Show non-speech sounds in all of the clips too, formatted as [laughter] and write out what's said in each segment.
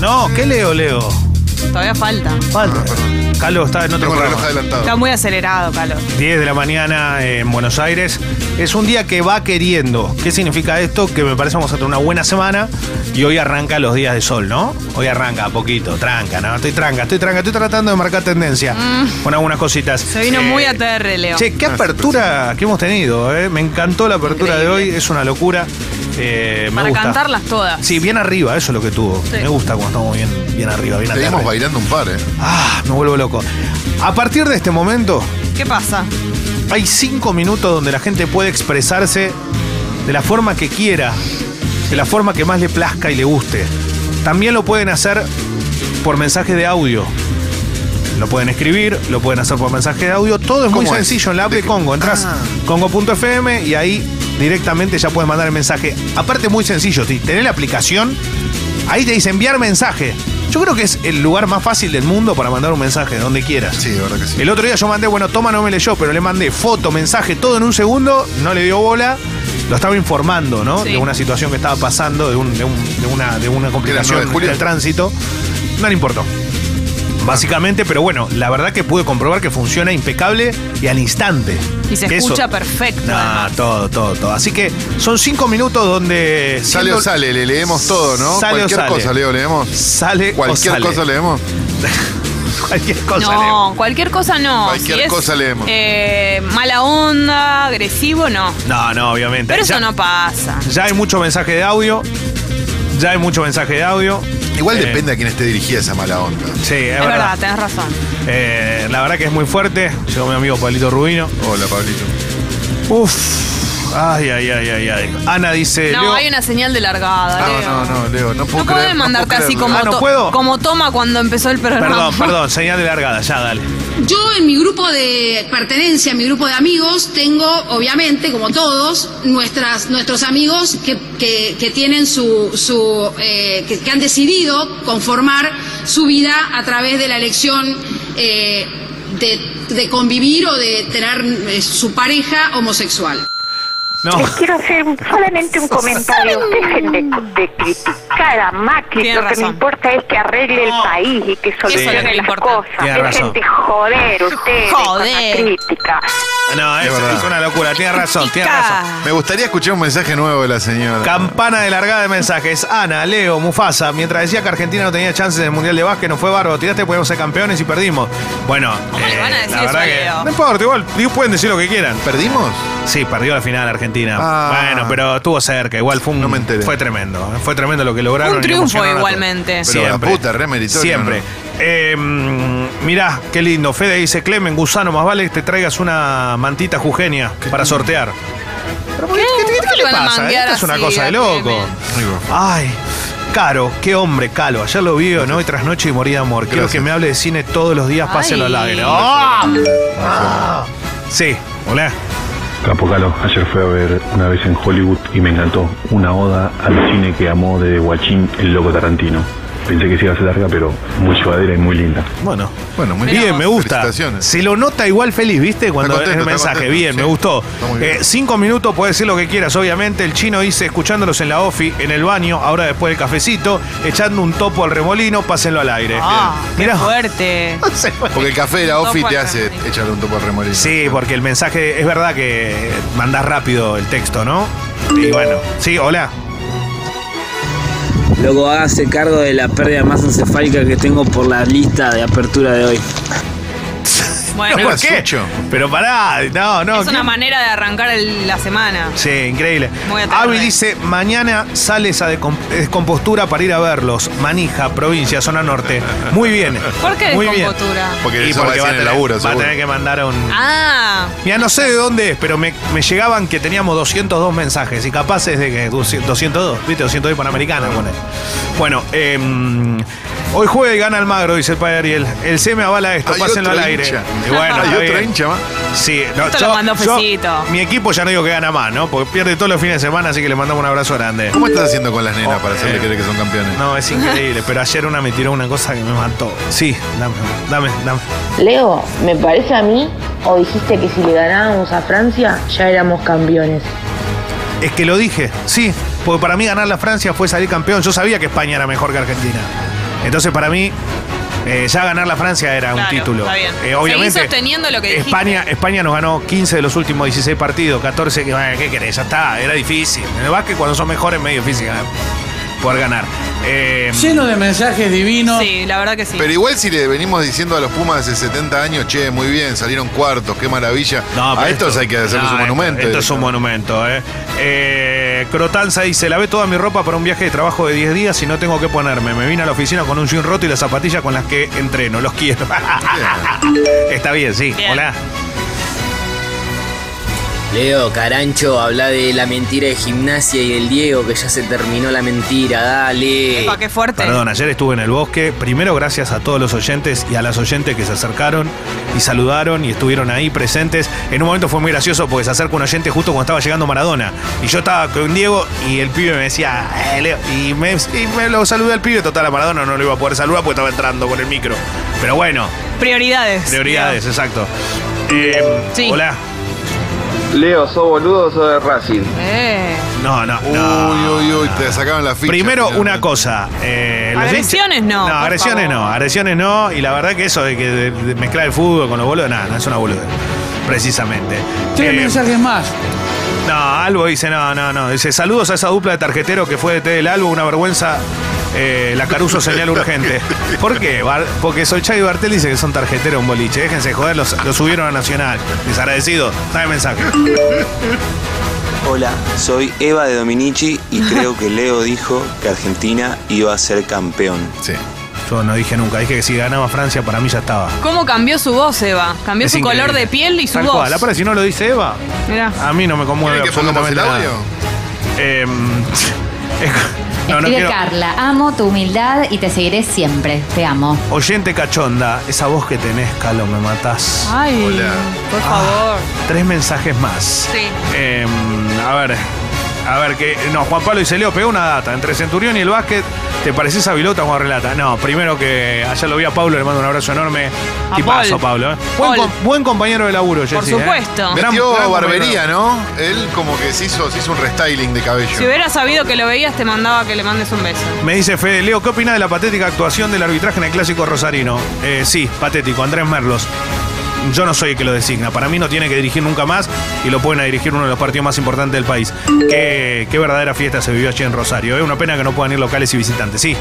No, ¿qué leo, Leo? Todavía falta. Falta. Calo está en otro Tengo el reloj programa. adelantado. Está muy acelerado, Carlos. 10 de la mañana en Buenos Aires. Es un día que va queriendo. ¿Qué significa esto? Que me parece vamos a tener una buena semana y hoy arranca los días de sol, ¿no? Hoy arranca a poquito, tranca, ¿no? Estoy tranca, estoy tranca, estoy tratando de marcar tendencia con algunas cositas. Se vino Eh, muy ATR, Leo. Che, qué apertura que hemos tenido, ¿eh? Me encantó la apertura de hoy, es una locura. Eh, me Para gusta. cantarlas todas. Sí, bien arriba, eso es lo que tuvo. Sí. Me gusta cuando estamos bien, bien arriba, bien Seguimos bailando un par, ¿eh? Ah, me vuelvo loco. A partir de este momento, ¿Qué pasa? Hay cinco minutos donde la gente puede expresarse de la forma que quiera, de la forma que más le plazca y le guste. También lo pueden hacer por mensaje de audio. Lo pueden escribir, lo pueden hacer por mensaje de audio. Todo es muy ¿Cómo es? sencillo en la app de. Congo. Entras Ah. congo.fm y ahí directamente ya puedes mandar el mensaje. Aparte, muy sencillo. Tenés la aplicación, ahí te dice enviar mensaje. Yo creo que es el lugar más fácil del mundo para mandar un mensaje, donde quieras. Sí, de verdad que sí. El otro día yo mandé, bueno, Toma no me leyó, pero le mandé foto, mensaje, todo en un segundo, no le dio bola. Lo estaba informando, ¿no? Sí. De una situación que estaba pasando, de, un- de un- de una, de una complicación 9 de julio. del tránsito. No le importó. Básicamente, pero bueno, la verdad que pude comprobar que funciona impecable y al instante. Y se Que escucha perfecto. No, además. todo, todo, todo. Así que son cinco minutos donde. Sale siendo- o sale, le leemos todo, ¿no? Sale o Cualquier sale. cosa, Leo, leemos. Sale o Cualquier sale. cosa leemos. [laughs] Cualquier cosa. No, cualquier cosa no. Cualquier Si es, cosa leemos. eh, mala onda, agresivo, no. No, no, obviamente. Pero Ya- eso no pasa. Ya hay mucho mensaje de audio. Ya hay mucho mensaje de audio. Igual Eh, depende a quién esté dirigida esa mala onda. Sí, es, Es verdad. verdad, tenés razón. Eh, la verdad que es muy fuerte. Llegó mi amigo Pablito Rubino. Hola, Pablito. Uf. Ay, ay, ay, ay, ay. Ana dice. No, Leo- hay una señal de largada, No, Leo. no, no, Leo, no puedo No creer. no mandarte puedo así como, Ah, ¿no to- puedo? como toma cuando empezó el programa. Perdón, perdón, [laughs] señal de largada, ya dale. Yo en mi grupo de pertenencia, en mi grupo de amigos, tengo, obviamente, como todos, nuestras, nuestros amigos que, tienen su, su eh, que, han decidido conformar su vida a través de la elección eh, de, de convivir o de tener eh, su pareja homosexual. No. Les quiero hacer un- solamente un comentario. [laughs] Dejen de, de criticar a Macri. Tiene Lo que razón. me importa es que arregle el país y que solucione las cosas. Tiene Dejen razón. de joder ustedes Joder. con la crítica. No, es, es una locura. Tiene razón, tiene razón. Me gustaría escuchar un mensaje nuevo de la señora. Campana de largada de mensajes. Ana, Leo, Mufasa. Mientras decía que Argentina no tenía chances en el Mundial de Básquet, no fue bárbaro. Tiraste, podíamos ser campeones y perdimos. Bueno, eh, ¿Cómo le van a decir la eso verdad a que. Leo? No importa, igual. Pueden decir lo que quieran. ¿Perdimos? Sí, perdió la final Argentina. Ah. bueno, pero estuvo cerca. Igual fue un, No me enteré. Fue tremendo. Fue tremendo lo que lograron. Un y triunfo emocionaron a todos. igualmente. Pero la puta, re meritorio, Siempre. ¿no? Eh, mirá, qué lindo. Fede dice, Clemen, gusano, más vale que te traigas una mantita jujeña para sortear. Pero, ¿Qué, qué- qué ¿Cómo le pasa? manguear Esta es una cosa de loco. Ay, Caro, qué hombre, Calo. Ayer lo vi, ¿no? Hoy tras noche y morí de amor. Quiero Gracias. que me hable de cine todos los días, pásenlo al Ay. aire. ¡Ah! Sí, hola. Capo Calo, ayer fui a ver una vez en Hollywood y me encantó. Una oda al cine que amó desde Guachín el loco Tarantino. Pensé que se iba a ser larga, pero muy llevadera y muy linda. Bueno. Bueno, muy Bien, me gusta. Se lo nota igual feliz, ¿viste? Cuando Está es el contento, está mensaje. contento, bien, sí. me gustó. Está muy bien. Eh, cinco minutos, puedes decir lo que quieras, obviamente. El chino dice, escuchándolos en la OFI, en el baño, ahora después del cafecito, echando un topo al remolino, pásenlo al aire. Ah, qué Mirá. fuerte. [laughs] Porque el café de la OFI te hace echarle un topo al remolino. Sí, porque el mensaje es verdad que mandás rápido el texto, ¿no? Y bueno, sí, hola. Loco, hágase cargo de la pérdida más encefálica que tengo por la lista de apertura de hoy. Bueno. ¿Por ¿Era qué? Sucho? Pero pará, no, no. es una manera de arrancar el- la semana. Sí, increíble. Muy. Avi dice, mañana sale esa decom- descompostura para ir a verlos. Manija, provincia, zona norte. Muy bien. ¿Por qué Muy bien. descompostura? Porque Y eso va a porque decir en el tener, laburo, va a seguro. tener que mandar a un... Ah, Mira, no sé de dónde es, pero me, me llegaban que teníamos 202 mensajes y capaces de que 202, ¿viste? 202 Panamericana, pone. Bueno, eh, hoy juega y gana Almagro, dice el padre Ariel. El C me avala esto, Hay pásenlo al aire. hincha. Y bueno, [laughs] Hay está otro bien. hincha más. Sí, no, Esto lo mandó Fecito. mi equipo ya no digo que gana más, ¿no? Porque pierde todos los fines de semana, así que le mandamos un abrazo grande. ¿Cómo estás haciendo con las nenas Oh, para hacerle eh. creer que son campeones? No, es increíble, pero ayer una me tiró una cosa que me mató. Sí, dame, dame, dame. Leo, ¿me parece a mí o dijiste que si le ganábamos a Francia ya éramos campeones? Es que lo dije, sí, porque para mí ganar la Francia fue salir campeón. Yo sabía que España era mejor que Argentina. Entonces para mí eh, ya ganar la Francia era un título. está bien. Eh, obviamente Seguí sosteniendo lo que dijiste. España, España nos ganó 15 de los últimos 16 partidos, 14 que bueno, ¿qué querés? Ya está, era difícil. En el básquet cuando son mejores es medio difícil ganar, poder ganar. Eh, Lleno de mensajes divinos. sí, la verdad que sí. Pero igual si le venimos diciendo a los Pumas de hace 70 años, che, muy bien, salieron cuartos, qué maravilla. No, a estos hay que hacerles no, un monumento. Esto, esto es un monumento, ¿eh? eh Crotanza dice, lavé toda mi ropa para un viaje de trabajo de 10 días y no tengo que ponerme. Me vine a la oficina con un jean roto y las zapatillas con las que entreno. Los quiero. [laughs] Está bien, sí. Bien. Hola. Leo, Carancho, habla de la mentira de gimnasia y del Diego, que ya se terminó la mentira, dale. Epa, qué fuerte. Perdón, ayer estuve en el bosque. Primero, gracias a todos los oyentes y a las oyentes que se acercaron y saludaron y estuvieron ahí presentes. En un momento fue muy gracioso porque se acerca un oyente justo cuando estaba llegando Maradona. Y yo estaba con Diego y el pibe me decía, "Eh, Leo", y me, y me lo saludé al pibe. Total, a Maradona no lo iba a poder saludar porque estaba entrando con el micro. Pero bueno, Prioridades. prioridades, exacto. Eh, Sí. Hola. Leo, ¿sos boludo o sos de Racing? Eh. No, no, Uy, no. uy, uy, te sacaron la ficha. Primero, finalmente. una cosa. eh, los Agresiones no, No, por agresiones favor. no. Agresiones no. Y la verdad que eso de que de- de mezclar el fútbol con los boludos, nada, no es una boluda. Precisamente. Tres Eh, mensajes más. no, Albo dice, no, no, no. Dice, saludos a esa dupla de tarjetero que fue de T del Albo, una vergüenza. Eh, la Caruso señal urgente. ¿Por qué? Bar- Porque Solchay y Bartel dice que son tarjeteros un boliche. Déjense joder, los, los subieron a Nacional. Desagradecido. Dame mensaje. Hola, soy Eva de Dominici y creo que Leo dijo que Argentina iba a ser campeón. Sí. Yo no dije nunca, dije que si ganaba Francia para mí ya estaba. ¿Cómo cambió su voz, Eva? Cambió Es su increíble. color de piel y su Tal voz. cual. Ahora, si no lo dice Eva, Mirá. a mí no me conmueve ¿Quieren que pongamos el absolutamente audio? nada. Em, [laughs] es- no, no Escribe quiero. Carla, amo tu humildad y te seguiré siempre. Te amo. Oyente cachonda, esa voz que tenés, Calo, me matás. Ay, Hola. por favor. Tres mensajes más. Sí. Em, a ver, a ver, que. No, Juan Pablo dice: Leo, pegó una data. Entre Centurión y el básquet, ¿te pareces a Vilota cuando relata? No, primero que ayer lo vi a Pablo, le mando un abrazo enorme. A Tipazo, Paul. Pablo. ¿eh? Buen, Paul. com- buen compañero de laburo, Por Jessy, ¿eh? supuesto. Gran- Metió gran barbería. ¿no? Él como que se hizo, se hizo un restyling de cabello. Si hubiera sabido que lo veías, te mandaba que le mandes un beso. Me dice Fede, Leo, ¿qué opina de la patética actuación del arbitraje en el clásico rosarino? Eh, sí, patético, Andrés Merlos. Yo no soy el que lo designa. Para mí no tiene que dirigir nunca más y lo pueden a dirigir uno de los partidos más importantes del país. Qué, verdadera fiesta se vivió allí en Rosario. Es una pena que no puedan ir locales y visitantes. Sí.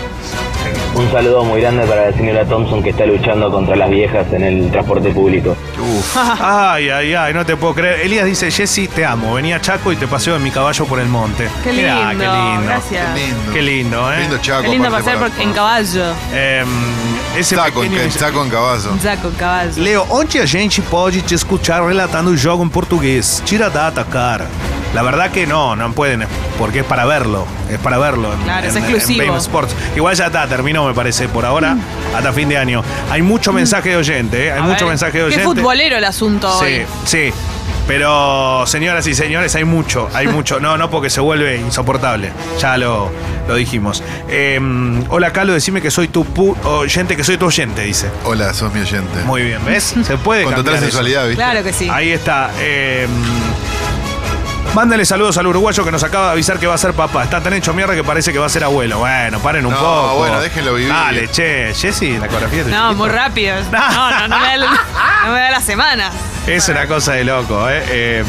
Un saludo muy grande para la señora Thompson que está luchando contra las viejas en el transporte público. [laughs] Ay, ay, ay, no te puedo creer. Elías dice, Jessy, te amo. Venía a Chaco y te paseo en mi caballo por el monte. Qué Mirá, lindo, qué lindo. gracias. Qué lindo. Qué lindo, ¿eh? Lindo Chaco. Qué lindo aparte, pasear para- por- en caballo. Em, ese Saco, en, pequeño- en saco en caballo. Un saco, caballo. Leo, onde a gente pode te escuchar relatando o jogo en portugués? Tira data, cara. La verdad que no, no pueden, porque es para verlo, es para verlo. en- Claro, es en- exclusivo. En BAME Sports. Igual ya está, terminó me parece, por ahora, hasta fin de año. Hay mucho mensaje de oyente, ¿eh? hay A mucho ver, mensaje de Qué oyente. futbolero el asunto Sí, hoy. sí. Pero, señoras y señores, hay mucho, hay [laughs] mucho. No, no, porque se vuelve insoportable. Ya lo, lo dijimos. Eh, hola, Calo, decime que soy tu pu- oyente, que soy tu oyente, dice. Hola, sos mi oyente. Muy bien, ¿ves? Se puede Con total sensualidad, ¿viste? Claro que sí. Ahí está. eh, mándale saludos al uruguayo que nos acaba de avisar que va a ser papá. Está tan hecho mierda que parece que va a ser abuelo. Bueno, paren un No, poco. bueno, déjenlo vivir. Dale, che. Jessy, la coreografía de No, chiquito. muy rápido. [laughs] No, no, no me da, no me da las semanas. Es una cosa de loco, ¿eh? Eh,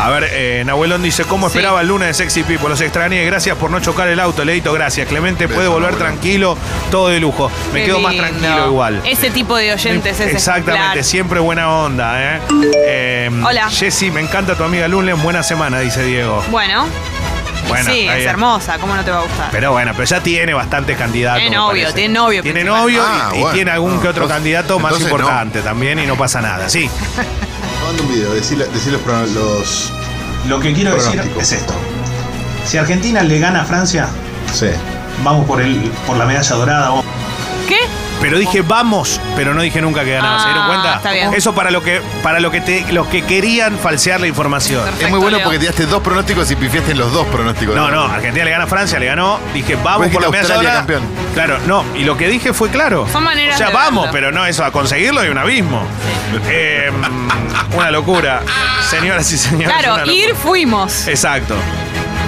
A ver, eh, Nahuelón dice, ¿cómo Sí. esperaba el lunes de Sexy People? Los extrañé, gracias por no chocar el auto, Leito, gracias. Clemente puede volver tranquilo, todo de lujo. Me Qué quedo más tranquilo igual. Ese tipo de oyentes es Exactamente, ejemplar. siempre buena onda, ¿eh? Eh, Hola. Jessy, me encanta tu amiga Lunes, buena semana, dice Diego. Bueno, Bueno, sí, es bien. hermosa, ¿cómo no te va a gustar? Pero bueno, pero ya tiene bastantes candidatos. Tiene novio, parece. tiene novio Tiene novio y- Ah, y, bueno. tiene algún No, que otro entonces- candidato más no. importante también y no pasa nada. Sí. [laughs] Manda un video, decí, decí los. Lo que quiero decir es esto. Si Argentina le gana a Francia, Sí. vamos por el por la medalla dorada. ¿Qué? Pero dije vamos, pero no dije nunca que ganaba. ¿Se dieron Ah, cuenta? está bien. Eso para lo que para lo que te, los que querían falsear la información. Es muy bueno porque tiraste dos pronósticos y pifiaste en los dos pronósticos. No, no, Argentina le gana a Francia, le ganó. Dije, vamos por la dijiste medalla Australia. Claro, no, y lo que dije fue claro. Son maneras O sea, de vamos, verlo. pero no eso, a conseguirlo hay un abismo. Eh, una locura. Señoras y señores. una Claro, locura. ir fuimos. Exacto.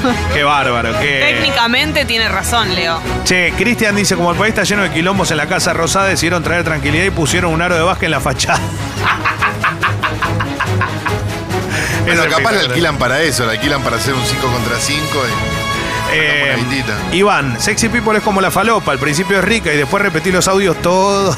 [laughs] Qué bárbaro, qué. Técnicamente tiene razón, Leo. Che, Cristian dice, como el país está lleno de quilombos en la Casa Rosada, decidieron traer tranquilidad y pusieron un aro de básquet en la fachada. [laughs] Bueno, Es capaz la alquilan para eso, la alquilan para hacer un 5 contra 5 Eh, una guitita. Iván, Sexy People es como la falopa, al principio es rica y después repetí los audios todos.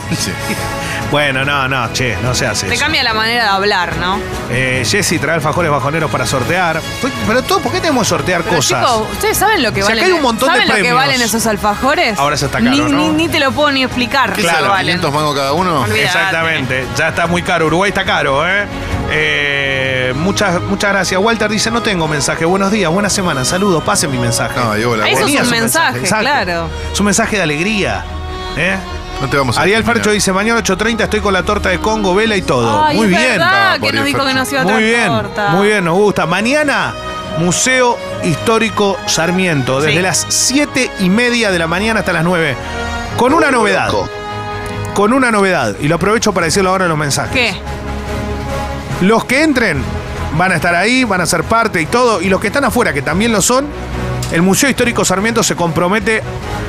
Bueno, no, no, che, no se hace Te eso. cambia la manera de hablar, ¿no? Eh, Jessy trae alfajores bajoneros para sortear. Pero todo, ¿por qué tenemos que sortear Pero cosas? chicos, ¿ustedes saben lo que acá valen? hay un montón de ¿Saben lo que premios. valen esos alfajores? Ahora ya está caro, ni, ¿no? ni, ni te lo puedo ni explicar. ¿Qué lo que sale? valen. ¿500 mangos cada uno? Olvídate. Exactamente, ya está muy caro. Uruguay está caro, ¿eh? Eh, muchas, muchas gracias. Walter dice: No tengo mensaje. Buenos días, buena semana. Saludos, pasen mi mensaje. No, yo la- Eso es Venía un su mensaje, claro. Es un mensaje de alegría. ¿eh? No te vamos a Ariel. Fercho dice: Mañana 8.30 estoy con la torta de Congo, vela y todo. Ay, muy es bien. verdad Ah, que nos dijo que nos iba a Muy bien, torta. muy bien, nos gusta. Mañana, Museo Histórico Sarmiento, desde Sí. las 7 y media de la mañana hasta las 9. Con una novedad. Con una novedad. Y lo aprovecho para decirlo ahora en los mensajes. ¿Qué? Los que entren van a estar ahí, van a ser parte y todo. Y los que están afuera, que también lo son, el Museo Histórico Sarmiento se compromete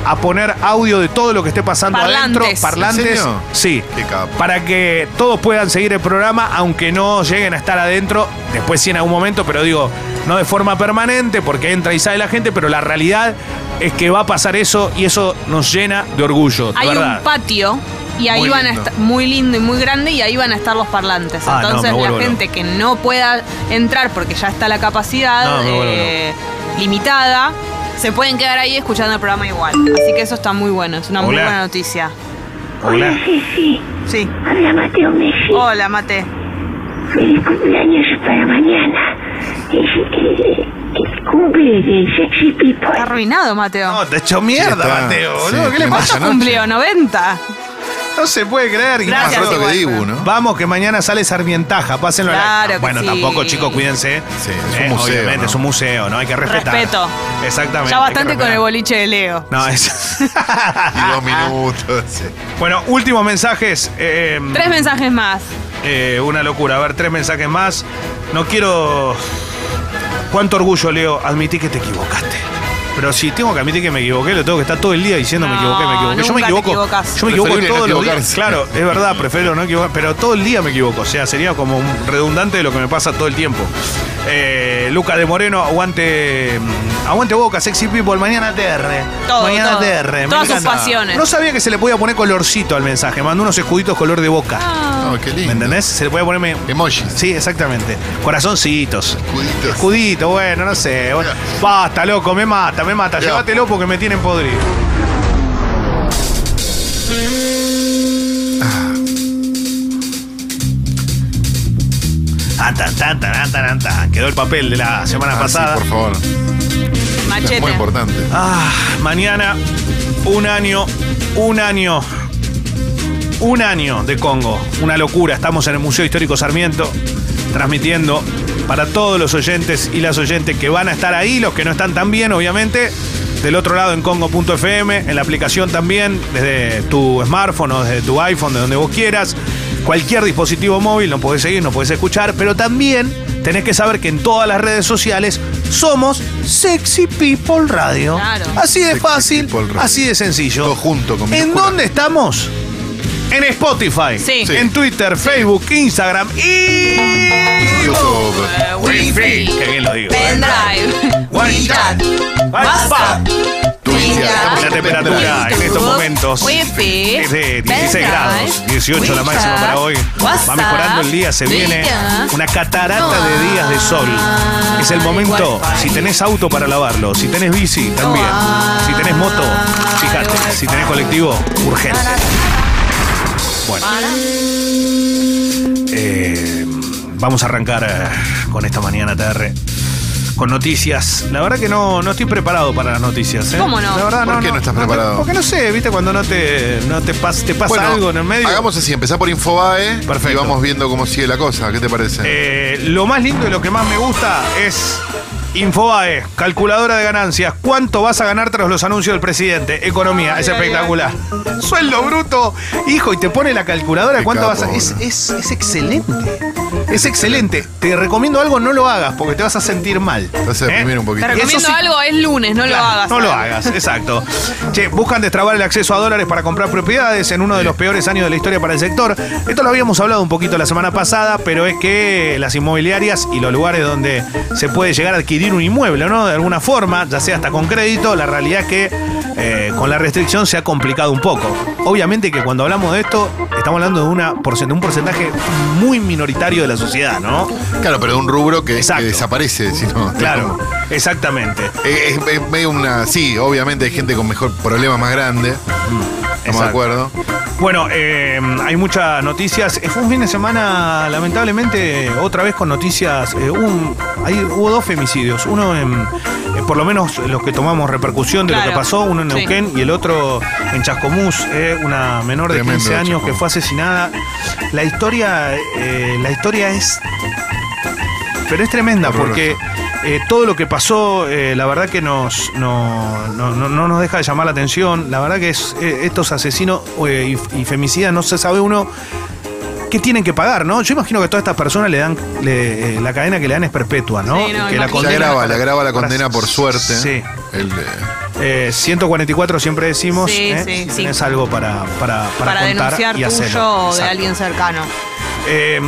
a poner audio de todo lo que esté pasando Parlantes. adentro. ¿En Parlantes. serio? Sí. Qué capo. Para que todos puedan seguir el programa, aunque no lleguen a estar adentro, después sí en algún momento, pero digo, no de forma permanente, porque entra y sale la gente, pero la realidad es que va a pasar eso y eso nos llena de orgullo, de Hay verdad. un patio y ahí Muy van a lindo. estar muy lindo y muy grande y ahí van a estar los parlantes. Ah, Entonces vuelvo la gente que no pueda entrar porque ya está la capacidad No, me vuelvo eh, limitada, se pueden quedar ahí escuchando el programa igual. Así que eso está muy bueno, es una muy Hola. buena noticia. Hola. sí. Sí. Habla Mateo Messi. Hola, Mate. Feliz cumpleaños para mañana. Es cumple de Sexy People. Está arruinado, Mateo. No, te echó mierda, Sí, está. Mateo, Sí, boludo. ¿Qué le pasa? ¿Cuánto cumplió? ¿90? No se puede creer. Gracias, Más roto que Dibu, ¿no? Vamos, que mañana sale Sarmientaja, pásenlo a Claro la... que Bueno, sí. tampoco, chicos, cuídense. Sí, es un Eh, museo, Obviamente, ¿no? es un museo, ¿no? Hay que respetar. Respeto. Exactamente. Ya hay que bastante con respetar. el boliche de Leo. No, es... [laughs] Y dos minutos. [laughs] sí. bueno, últimos mensajes. eh, Tres mensajes más. eh, una locura. A ver, tres mensajes más. No quiero... Cuánto orgullo, Leo. Admití que te equivocaste. Pero si tengo que admitir que me equivoqué, lo tengo que estar todo el día diciendo me equivoqué, me equivoqué. Yo me equivoco. Yo me equivoco Preferible no todos los días. equivocarse. Claro, es verdad, prefiero no equivocar, pero todo el día me equivoco. O sea, sería como un redundante de lo que me pasa todo el tiempo. Eh, Lucas de Moreno, aguante. mm, Aguante boca, sexy people, mañana TR. Todo, mañana todo. TR. me Todas sus encanta. pasiones. No sabía que se le podía poner colorcito al mensaje. Mandó unos escuditos color de boca. Ah. No, qué lindo. ¿Me entendés? Se le puede ponerme. Emojis. Sí, exactamente. Corazoncitos. Escuditos. Escudito, bueno, no sé. Bueno, basta, loco, me mata, me mata. Llévatelo porque me tienen podrido. Tan, tan, tan, tan, tan. Quedó el papel de la semana Ah, pasada. Sí, por favor. Machete. Es muy importante. Ah, mañana, un año, un año, un año de Congo. Una locura. Estamos en el Museo Histórico Sarmiento, transmitiendo para todos los oyentes y las oyentes que van a estar ahí, los que no están tan bien, obviamente. Del otro lado en Congo.fm, en la aplicación también, desde tu smartphone o desde tu iPhone, de donde vos quieras. Cualquier dispositivo móvil nos podés seguir, nos podés escuchar, pero también tenés que saber que en todas las redes sociales somos Sexy People Radio. Claro. Así de Sexy fácil, así de sencillo. Todo junto con ¿En dónde estamos? en Spotify, Sí. en Twitter, Facebook, Instagram y YouTube. Wi-Fi. Qué bien lo digo. Pendrive. WhatsApp. Estamos La temperatura en estos momentos. es de 16 pendrive, grados, 18 la máxima para hoy. Va mejorando el día, se viene una catarata de días de sol. Es el momento, si tenés auto para lavarlo, si tenés bici también, si tenés moto, fíjate, si tenés colectivo, urgente. Bueno. Eh, vamos a arrancar eh, con esta mañana TR. Con noticias. La verdad que no, no estoy preparado para las noticias. ¿eh? ¿Cómo no? La verdad, ¿Por qué no estás preparado? Porque no sé, viste, cuando no te, no te, pas- te pasa Bueno, algo en el medio. Hagamos así, empezá por Infobae Perfecto. y vamos viendo cómo sigue la cosa. ¿Qué te parece? Eh, lo más lindo y lo que más me gusta es Infobae, calculadora de ganancias. ¿Cuánto vas a ganar tras los anuncios del presidente? Economía, es espectacular. Sueldo bruto, hijo, y te pone la calculadora. Qué ¿Cuánto capo, vas a.? Es, es, es excelente. Es excelente. Te recomiendo algo, no lo hagas porque te vas a sentir mal. Te vas a deprimir un poquito. Te Y eso recomiendo sí- algo, es lunes, no lo hagas. No lo ¿sabes? hagas, [laughs] exacto. Che, buscan destrabar el acceso a dólares para comprar propiedades en uno de los peores años de la historia para el sector. Esto lo habíamos hablado un poquito la semana pasada, pero es que las inmobiliarias y los lugares donde se puede llegar a adquirir un inmueble, ¿no? De alguna forma, ya sea hasta con crédito, la realidad es que eh, con la restricción se ha complicado un poco. Obviamente que cuando hablamos de esto, estamos hablando de una porcent- un porcentaje muy minoritario de la sociedad, ¿no? Claro, pero de un rubro que, desaparece, si no. [laughs] Claro, exactamente. Es, es- una. Sí, obviamente hay gente con mejor problema más grande. Estamos de acuerdo. Bueno, eh, hay muchas noticias. Eh, Fue un fin de semana, lamentablemente, otra vez con noticias. eh, un- hubo dos femicidios. Uno en, eh, por lo menos los que tomamos repercusión de lo que pasó, uno en sí. Neuquén y el otro en Chascomús, eh, una menor de Tremendo, 15 años que fue asesinada. La historia, eh, la historia es pero es tremenda Horroroso. porque eh, todo lo que pasó, eh, la verdad que nos, no, no- no- no nos deja de llamar la atención. La verdad que es, eh, estos asesinos eh, y, y femicidas no se sabe uno qué tienen que pagar, ¿no? Yo imagino que a todas estas personas le dan, le- eh, la cadena que le dan es perpetua, ¿no? Sí, no, que la. Se agrava, para- le agrava la condena por suerte. Sí. El, eh, Eh, 144 siempre decimos, Sí, ¿eh? sí, Si sí. tenés algo para, para, para, Para, contar denunciar y hacerlo. tuyo o de Exacto. alguien cercano. Eh,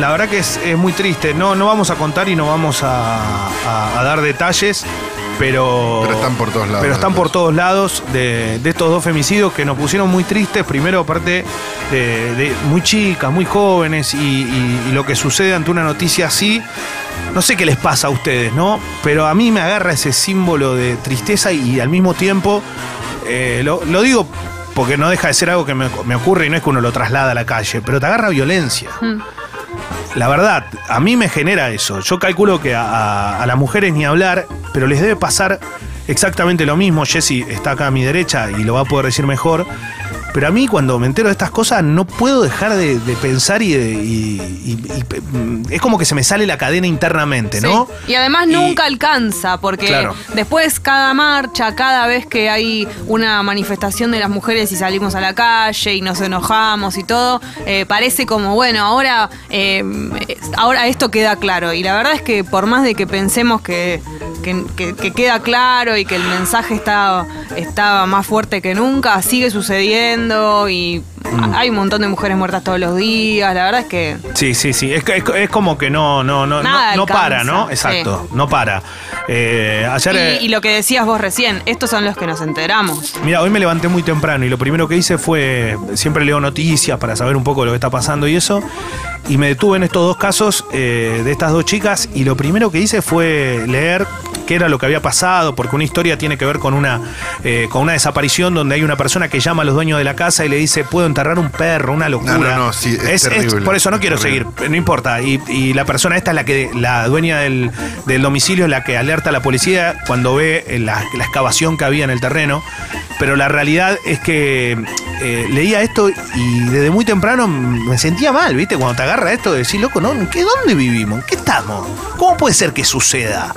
la verdad que es, es muy triste. No, no vamos a contar y no vamos a, a- a dar detalles, pero. Pero están por todos lados. Pero están por todos lados de, de estos dos femicidios que nos pusieron muy tristes. Primero, aparte de, de muy chicas, muy jóvenes, y, y- y lo que sucede ante una noticia así. No sé qué les pasa a ustedes, ¿no? Pero a mí me agarra ese símbolo de tristeza y, al mismo tiempo. eh, lo, lo digo porque no deja de ser algo que me, me ocurre y no es que uno lo traslada a la calle, pero te agarra violencia. La verdad, a mí me genera eso. Yo calculo que a, a- a las mujeres ni hablar, pero les debe pasar exactamente lo mismo. Jessy está acá a mi derecha y lo va a poder decir mejor. Pero a mí cuando me entero de estas cosas no puedo dejar de, de pensar y, de- y- y- y, mm, es como que se me sale la cadena internamente, ¿no? Sí. Y además nunca alcanza, porque Claro. después cada marcha, cada vez que hay una manifestación de las mujeres y salimos a la calle y nos enojamos y todo, eh, parece como, bueno, ahora, eh, ahora esto queda claro. Y la verdad es que por más de que pensemos que, que- que- que queda claro y que el mensaje está, está más fuerte que nunca, sigue sucediendo y Mm. hay un montón de mujeres muertas todos los días. La verdad es que Sí, sí, sí. Es, es, es como que no, no, no, Nada no, para, ¿no? sí. Exacto, no para. Eh, ayer. eh, Y, y lo que decías vos recién, estos son los que nos enteramos. Mira, hoy me levanté muy temprano y lo primero que hice fue, siempre leo noticias para saber un poco lo que está pasando y eso, y me detuve en estos dos casos eh, de estas dos chicas y lo primero que hice fue leer qué era lo que había pasado, porque una historia tiene que ver con una, eh, con una desaparición donde hay una persona que llama a los dueños de la casa y le dice, puedo enterrar un perro, una locura. No, no, no, sí, es terrible, por eso no es quiero terrible. seguir, no importa. Y, y la persona esta es la que, la dueña del, del domicilio es la que alerta a la policía cuando ve eh, la, la excavación que había en el terreno. Pero la realidad es que eh, leía esto y desde muy temprano me sentía mal, ¿viste? Cuando te agarra esto de decir, loco, ¿no? ¿En qué, ¿dónde vivimos? ¿En qué estamos? ¿Cómo puede ser que suceda?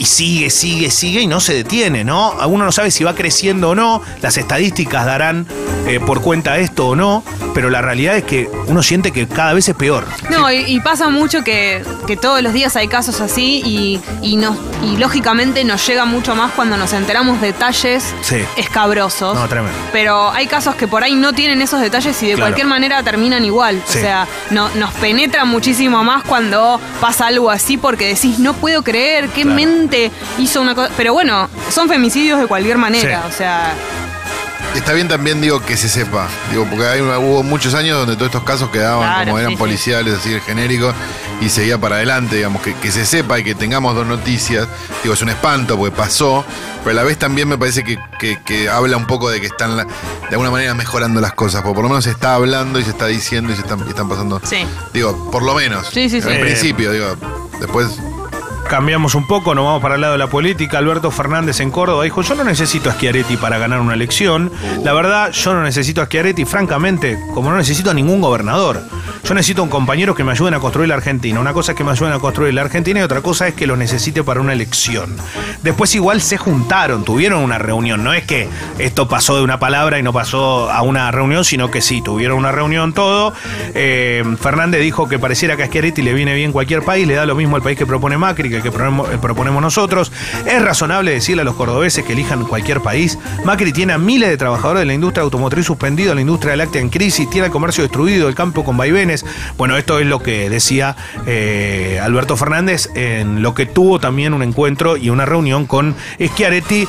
Y sigue, sigue, sigue y no se detiene, ¿no? Uno no sabe si va creciendo o no, las estadísticas darán eh, por cuenta esto o no, pero la realidad es que uno siente que cada vez es peor. No, y, y pasa mucho que, que todos los días hay casos así y, y, nos, y lógicamente nos llega mucho más cuando nos enteramos detalles Sí. escabrosos. No, tremendo. Pero hay casos que por ahí no tienen esos detalles y de Claro. cualquier manera terminan igual. Sí. O sea, no, nos penetra muchísimo más cuando pasa algo así porque decís, no puedo creer, qué Claro. mente hizo una cosa. Pero bueno, son femicidios de cualquier manera. Sí. O sea, Está bien también, digo, que se sepa. Digo, porque hay, hubo muchos años donde todos estos casos quedaban Claro, como eran sí, sí. policiales, así genéricos, y seguía para adelante, digamos, que, que se sepa y que tengamos dos noticias. Digo, es un espanto porque pasó, pero a la vez también me parece que, que- que habla un poco de que están la- de alguna manera mejorando las cosas, porque por lo menos se está hablando y se está diciendo y se están, y están pasando. Sí. Digo, por lo menos. Sí, sí, sí. En principio, digo, después. Cambiamos un poco, nos vamos para el lado de la política. Alberto Fernández en Córdoba dijo, yo no necesito a Schiaretti para ganar una elección. La verdad, yo no necesito a Schiaretti, francamente, como no necesito a ningún gobernador. Yo necesito un compañero que me ayuden a construir la Argentina. Una cosa es que me ayuden a construir la Argentina y otra cosa es que lo necesite para una elección. Después igual se juntaron, tuvieron una reunión. No es que esto pasó de una palabra y no pasó a una reunión, sino que sí, tuvieron una reunión todo. Eh, Fernández dijo que pareciera que a Schiaretti le viene bien cualquier país, le da lo mismo al país que propone Macri que el que proponemos, eh, proponemos nosotros. Es razonable decirle a los cordobeses que elijan cualquier país. Macri tiene a miles de trabajadores de la industria automotriz suspendido, la industria láctea en crisis, tiene el comercio destruido, el campo con vaivenes. Bueno, esto es lo que decía eh, Alberto Fernández en lo que tuvo también un encuentro y una reunión con Schiaretti,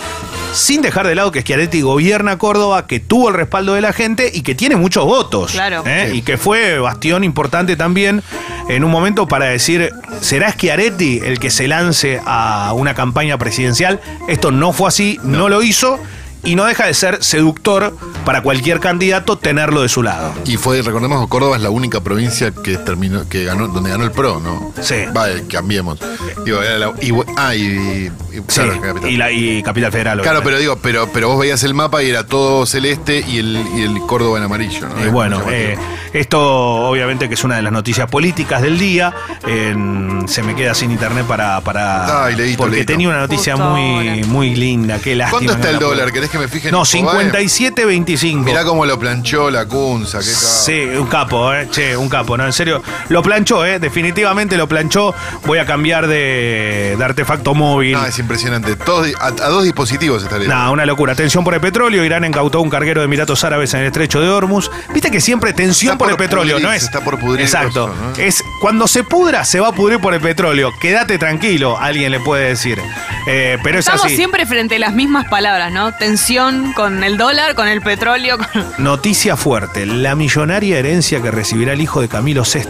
sin dejar de lado que Schiaretti gobierna Córdoba, que tuvo el respaldo de la gente y que tiene muchos votos. Claro. ¿eh? Sí. Y que fue bastión importante también en un momento para decir, ¿será Schiaretti el que se lance a una campaña presidencial? Esto no fue así, no, lo hizo y no deja de ser seductor para cualquier candidato tenerlo de su lado. Y fue, recordemos Córdoba es la única provincia que terminó, que ganó, donde ganó el PRO, ¿no? Sí. Va, eh, cambiemos. Digo, era la- y, ah, y, y- Sí, claro, Capital. y, la, y Capital Federal. Claro, pero digo, pero, pero vos veías el mapa y era todo celeste y el, y el Córdoba en amarillo, ¿no? Y bueno, eh, esto obviamente que es una de las noticias políticas del día. En- se me queda sin internet para. para Ay, leíto, porque leíto. tenía una noticia Justo muy, muy linda. Qué lástima. ¿Cuánto está no el la puedo- dólar? ¿Querés que me fije en No, Infobae? 57.25. Mirá cómo lo planchó la Cunza, qué cabrón. Sí, un capo, ¿eh? Che, un capo, ¿no? En serio, lo planchó, ¿eh? Definitivamente lo planchó. Voy a cambiar de, de artefacto móvil. Ah, es impresionante. Todos a, a dos dispositivos está leyendo. Nah, una locura. Tensión por el petróleo. Irán incautó un carguero de Emiratos Árabes en el estrecho de Hormuz. Viste que siempre tensión por, por el petróleo, ¿no es? está por pudrir Exacto. eso, ¿no? Es cuando se pudra, se va a pudrir por el petróleo. Quédate tranquilo, alguien le puede decir. Eh, pero es estamos así. siempre frente a las mismas palabras, ¿no? Tensión con el dólar, con el petróleo. con- Noticia fuerte: la millonaria herencia que recibirá el hijo de Camilo VI.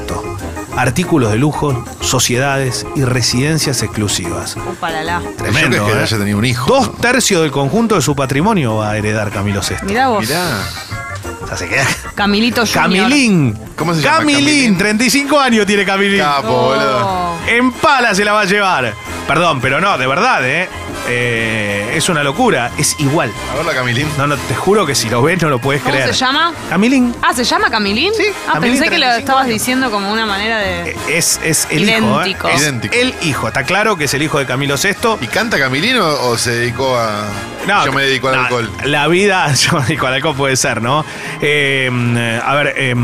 Artículos de lujo, sociedades y residencias exclusivas. Upalala. Tremendo. Yo que ¿eh? haya tenido un hijo. Dos tercios del conjunto de su patrimonio va a heredar Camilo VI. Mirá vos. Mirá. Se queda. Camilito Junior. Camilín. ¿Cómo se llama? Camilín, Camilín. 35 años tiene Camilín. Capo, Oh. boludo. En pala se la va a llevar. Perdón, pero no, de verdad, ¿eh? Eh, es una locura. Es igual. A ver la Camilín. No, no, te juro que si lo ves no lo puedes ¿Cómo creer. se llama? Camilín. Ah, ¿se llama Camilín? Sí, Ah, Camilín, pensé que lo 35 estabas años. diciendo como una manera de. Es, es el Idéntico. hijo. ¿eh? Es Idéntico. El hijo. Está claro que es el hijo de Camilo VI. ¿Y canta Camilín o, o se dedicó a.? No, yo me dedico al no, alcohol. La vida, [laughs] yo me dedico al alcohol puede ser, ¿no? Eh, a ver, eh,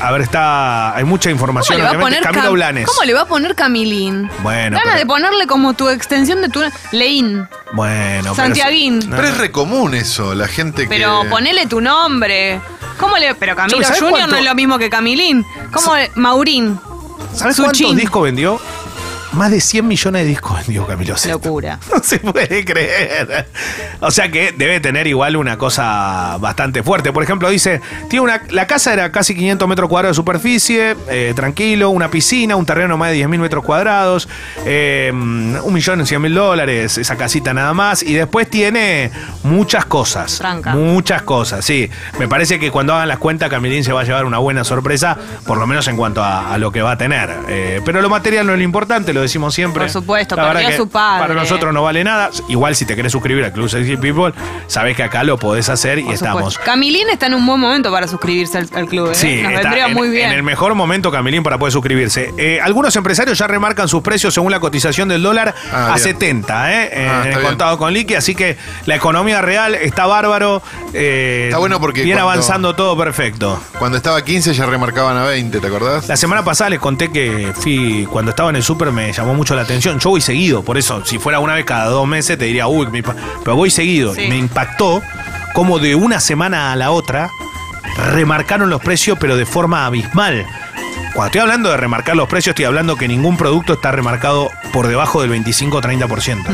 a ver, está. Hay mucha ¿Cómo información. le va a poner Camilo Cam- Blanes. ¿Cómo le va a poner Camilín? Bueno, Gana pero- de ponerle como tu extensión de tu. Leín. Bueno, pero- Santiaguín. No. Pero es recomún eso, la gente que. Pero ponele tu nombre. ¿Cómo le.? Pero Camilo ¿Sabes Junior cuánto? no es lo mismo que Camilín. ¿Cómo Maurín? ¿Sabes cuántos discos vendió? Más de 100 millones de discos vendió Camilo. Locura. [laughs] No se puede creer. O sea que debe tener igual una cosa bastante fuerte. Por ejemplo, dice, tiene una, la casa era casi 500 metros cuadrados de superficie, eh, tranquilo, una piscina, un terreno más de 10.000 metros cuadrados, eh, un millón cien mil dólares, esa casita nada más. Y después tiene muchas cosas. Tranca. Muchas cosas, sí. Me parece que cuando hagan las cuentas, Camilín se va a llevar una buena sorpresa, por lo menos en cuanto a, a lo que va a tener. Eh, pero lo material no es lo importante, lo lo decimos siempre. Por supuesto, La perdió a su padre. Para nosotros no vale nada. Igual si te querés suscribir al Club Sexy People, sabés que acá lo podés hacer y Por estamos. supuesto. Camilín está en un buen momento para suscribirse al, al club. ¿eh? Sí, Nos está vendría en, muy bien. en el mejor momento, Camilín, para poder suscribirse. Eh, algunos empresarios ya remarcan sus precios según la cotización del dólar Ah, a bien. 70, ¿eh? Ah, en está el bien. contado con liqui, así que la economía real está bárbaro. eh, Está bueno porque Viene cuando- avanzando todo perfecto. Cuando estaba 15 ya remarcaban a 20, ¿te acordás? La semana pasada les conté que fui, cuando estaba en el súper me llamó mucho la atención. Yo voy seguido, por eso, si fuera una vez cada dos meses te diría, uy, mi pa-". pero voy seguido. Sí. Me impactó como de una semana a la otra remarcaron los precios, pero de forma abismal. Cuando estoy hablando de remarcar los precios, estoy hablando que ningún producto está remarcado por debajo del 25-30%.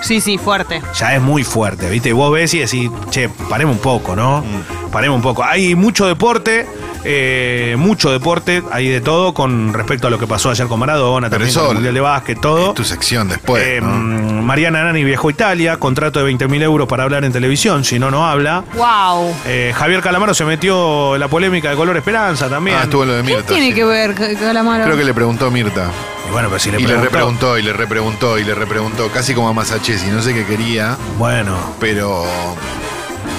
Sí, sí, fuerte. Ya es muy fuerte, ¿viste? Vos ves y decís, che, paremos un poco, ¿no? Paremos un poco. Hay mucho deporte, eh, mucho deporte, hay de todo con respecto a lo que pasó ayer con Maradona, Pero también eso con el Mundial de Básquet, todo. Es tu sección después. Eh, ¿no? Mariana Nani viajó a Italia, contrato de 20 mil euros para hablar en televisión, si no, no habla. Wow. Eh, Javier Calamaro se metió en la polémica de Color Esperanza también. Ah, estuvo lo de ¿Qué Mirta. tiene sí. que ver Calamaro? Creo que le preguntó Mirta. Y bueno, pero si le y le preguntó- repreguntó, y le repreguntó, y le repreguntó, casi como a Masachesi, no sé qué quería, Bueno. pero.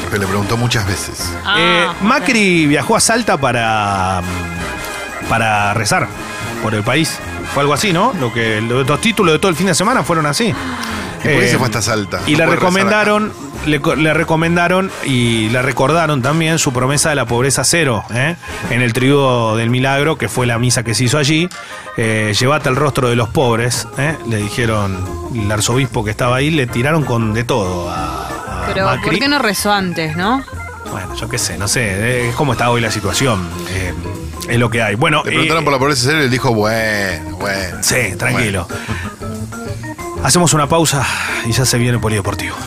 Que le preguntó muchas veces. Ah, Eh. Macri viajó a Salta para, para rezar por el país. Fue algo así, ¿no? Lo que los, los títulos de todo el fin de semana fueron así. ¿Y por qué Eh, se fue hasta Salta? Y No le recomendaron, le, co- le recomendaron y le recordaron también su promesa de la pobreza cero, ¿eh? en el triduo del milagro, que fue la misa que se hizo allí. Eh, Llévate el rostro de los pobres, ¿eh? le dijeron el arzobispo que estaba ahí, le tiraron con de todo a Pero Macri. ¿por qué no rezó antes, no? Bueno, yo qué sé, no sé, eh, es cómo está hoy la situación. eh, es lo que hay. Bueno, Le preguntaron eh, por la pobreza cero y él dijo, bueno, bueno. sí, tranquilo. Hacemos una pausa y ya se viene el polideportivo.